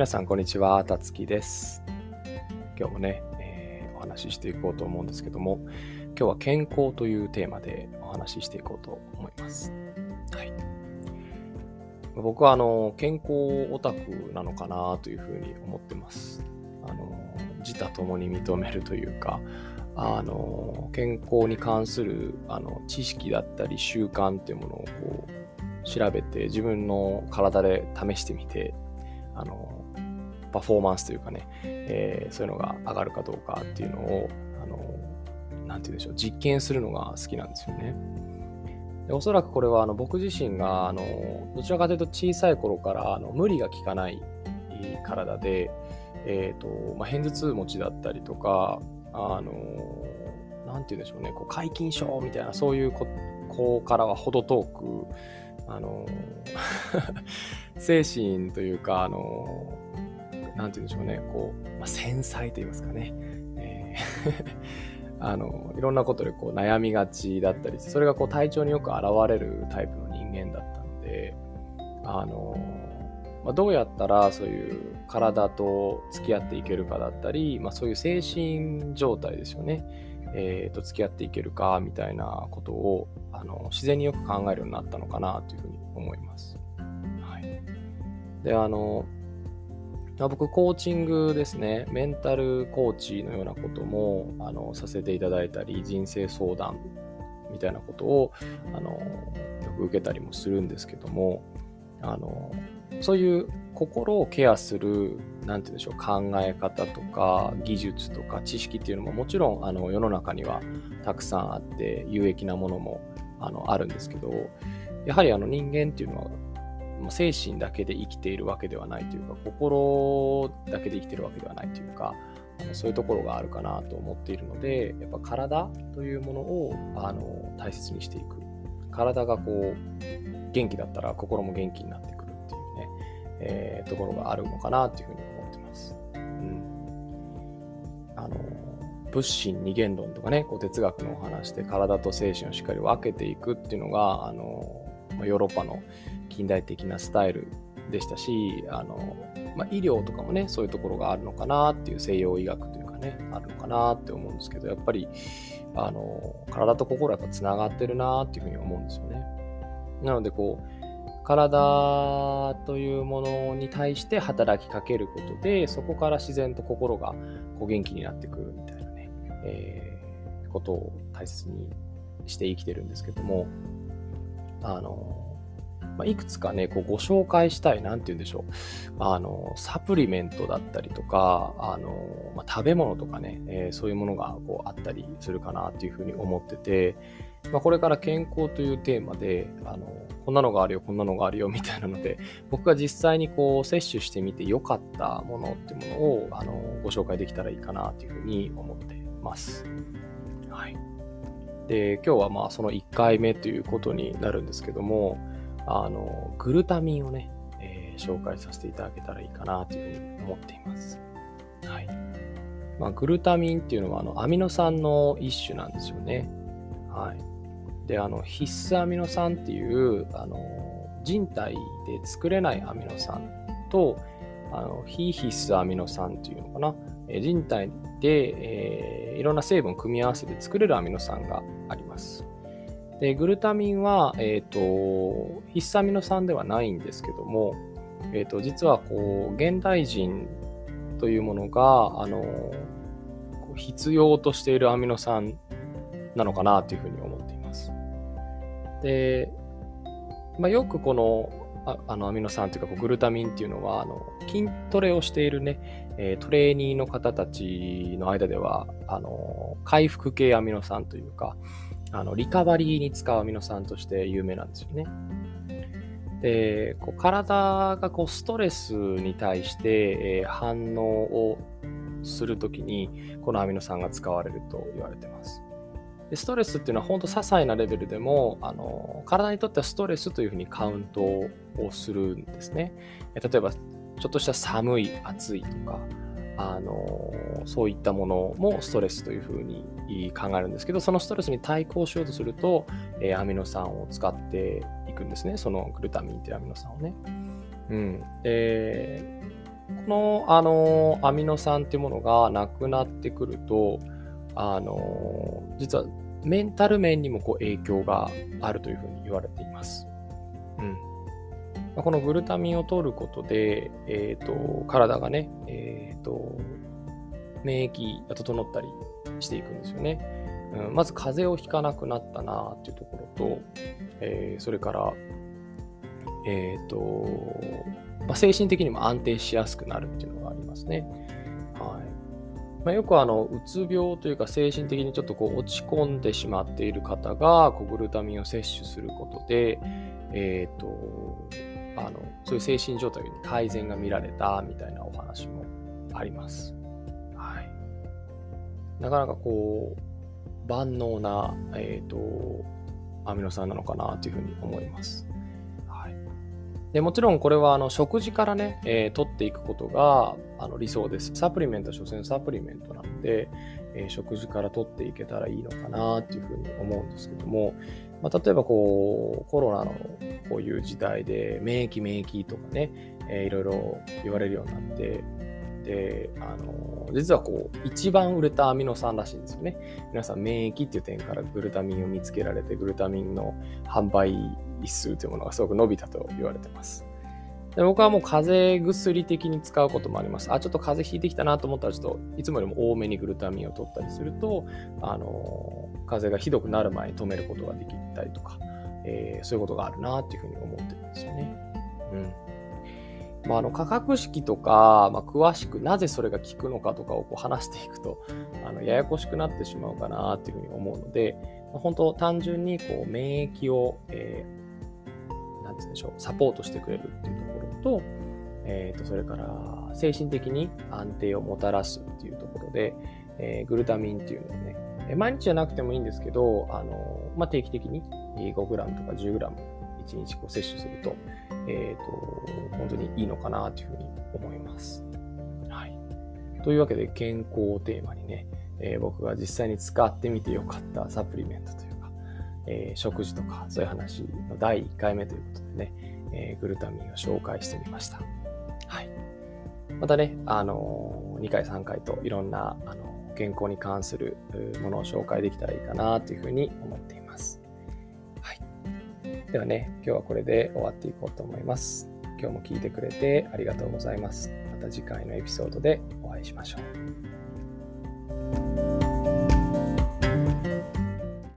皆さん、こんにちは。たつきです。今日もね、えー、お話ししていこうと思うんですけども、今日は健康というテーマでお話ししていこうと思います。はい、僕はあの健康オタクなのかなというふうに思ってます。あの自他ともに認めるというか、あの健康に関するあの知識だったり習慣っていうものをこう調べて自分の体で試してみてあのパフォーマンスというかね、えー、そういうのが上がるかどうかっていうのをあのなんて言うんでしょう実験するのが好きなんですよね。でおそらくこれはあの僕自身があのどちらかというと小さい頃からあの無理が効かない体で、えーとまあ、片頭痛持ちだったりとかあのなんて言うんでしょうね、こう皆勤賞みたいな、そういう子からは程遠く、あの 精神というか、あのなんて言うんでしょうね、こう、まあ、繊細と言いますかね、えー あのいろんなことでこう悩みがちだったりそれがこう体調によく現れるタイプの人間だったのであのまあ、どうやったらそういう体と付き合っていけるかだったり、まあ、そういう精神状態ですよね、えー、と付き合っていけるかみたいなことをあの自然によく考えるようになったのかなというふうに思います。はい、であの僕、コーチングですね、メンタルコーチのようなこともあのさせていただいたり、人生相談みたいなことをあのよく受けたりもするんですけども、あのそういう心をケアする、なんて言うんでしょう、考え方とか技術とか知識っていうのももちろんあの世の中にはたくさんあって有益なものもあのあるんですけど、やはりあの人間っていうのは精神だけで生きているわけではないというか、心だけで生きているわけではないというか、そういうところがあるかなと思っているので、やっぱ体というものをあの大切にしていく。体がこう元気だったら心も元気になってくるっていうね、えー、ところがあるのかなっていうふうに思ってます。うん、あの物心二元論とかね、こう哲学のお話で体と精神をしっかり分けていくっていうのが、あのまヨーロッパの近代的なスタイルでしたし、あのまあ、医療とかもね、そういうところがあるのかなっていう西洋医学というかね、あるのかなって思うんですけど、やっぱりあの体と心がつながってるなっていうふうに思うんですよね。なのでこう体というものに対して働きかけることでそこから自然と心がこう元気になってくるみたいなね、えー、ことを大切にして生きてるんですけどもあのまあ、いくつかね、こうご紹介したい、なんて言うんでしょう。あの、サプリメントだったりとか、あの、まあ、食べ物とかね、えー、そういうものがこうあったりするかなっていうふうに思ってて、まあ、これから健康というテーマで、あの、こんなのがあるよ、こんなのがあるよ、みたいなので、僕が実際にこう、摂取してみて良かったものっていうものを、あの、ご紹介できたらいいかなというふうに思ってます。はい。で、今日はまあ、その1回目ということになるんですけども、あの、グルタミンをね、えー、紹介させていただけたらいいかなというふうに思っています。はい。まあ、グルタミンっていうのはあのアミノ酸の一種なんですよね。はい。で、あの必須アミノ酸っていうあの人体で作れないアミノ酸とあの非必須アミノ酸っていうのかな。人体で、えー、いろんな成分を組み合わせて作れるアミノ酸があります。で、グルタミンは、えっ、ー、と、必須アミノ酸ではないんですけども、えっ、ー、と、実はこう、現代人というものが、あの、必要としているアミノ酸なのかなというふうに思っています。で、まあ、よくこのああのアミノ酸というかこうグルタミンっていうのはあの筋トレをしているね、えー、トレーニーの方たちの間ではあの回復系アミノ酸というか、あのリカバリーに使うアミノ酸として有名なんですよね。で、こう体がこうストレスに対して、えー、反応をするときに、このアミノ酸が使われると言われてます。でストレスっていうのは本当些細なレベルでもあの体にとってはストレスというふうにカウントをするんですね。例えばちょっとした寒い、暑いとか、あのそういったものもストレスというふうに考えるんですけどそのストレスに対抗しようとすると、えー、アミノ酸を使っていくんですねそのグルタミンというアミノ酸をね。うん、でこの、あの、アミノ酸っていうものがなくなってくると、あの、実はメンタル面にもこう影響があるというふうに言われています。うん。このグルタミンを取ることで、え、ー、と、体がね、え、ー、と、免疫が整ったりしていくんですよね。うん、まず風邪をひかなくなったなっていうところと、えー、それから、えっ、と、まあ、精神的にも安定しやすくなるっていうのがありますね。はいまあ、よくあのうつ病というか精神的にちょっとこう落ち込んでしまっている方がこうグルタミンを摂取することで、えーと、あのそういう精神状態に改善が見られたみたいなお話もあります。はい、なかなかこう万能な、えーとアミノ酸なのかなというふうに思います。でもちろんこれはあの食事からね、えー、取っていくことがあの理想です。サプリメントは所詮サプリメントなので、えー、食事から取っていけたらいいのかなっていうふうに思うんですけども、まあ、例えばこうコロナのこういう時代で免疫免疫とかね、えー、いろいろ言われるようになって、で、あの、実はこう、一番売れたアミノ酸らしいんですよね。皆さん、免疫っていう点からグルタミンを見つけられて、グルタミンの販売一数というものがすごく伸びたと言われてます。で僕はもう風邪薬的に使うこともあります。あ、ちょっと風邪ひいてきたなと思ったら、ちょっといつもよりも多めにグルタミンを取ったりすると、あの、風邪がひどくなる前に止めることができたりとか、えー、そういうことがあるなっていうふうに思ってるんですよね。うん。まあ、あの価格式とか、まあ、詳しくなぜそれが効くのかとかをこう話していくとあのややこしくなってしまうかなっていうふうに思うので、ま、本当単純にこう免疫を、えー、なんて言うんでしょ？うサポートしてくれるっていうところと,、えー、とそれから精神的に安定をもたらすっていうところで、えー、グルタミンっていうのをねえ毎日じゃなくてもいいんですけど、あのまあ、定期的に 5g とか 10g 1日こう摂取すると、え、ー、と、本当にいいのかなというふうに思います。はい。というわけで、健康をテーマにね、えー、僕が実際に使ってみてよかったサプリメントという、えー、食事とかそういう話の第1回目ということでね、えー、グルタミンを紹介してみました。はい。またね、あのー、2回3回といろんな、あの健康に関するものを紹介できたらいいかなというふうに思っています。ではね、今日はこれで終わっていこうと思います。今日も聞いてくれてありがとうございます。また次回のエピソードでお会いしましょう。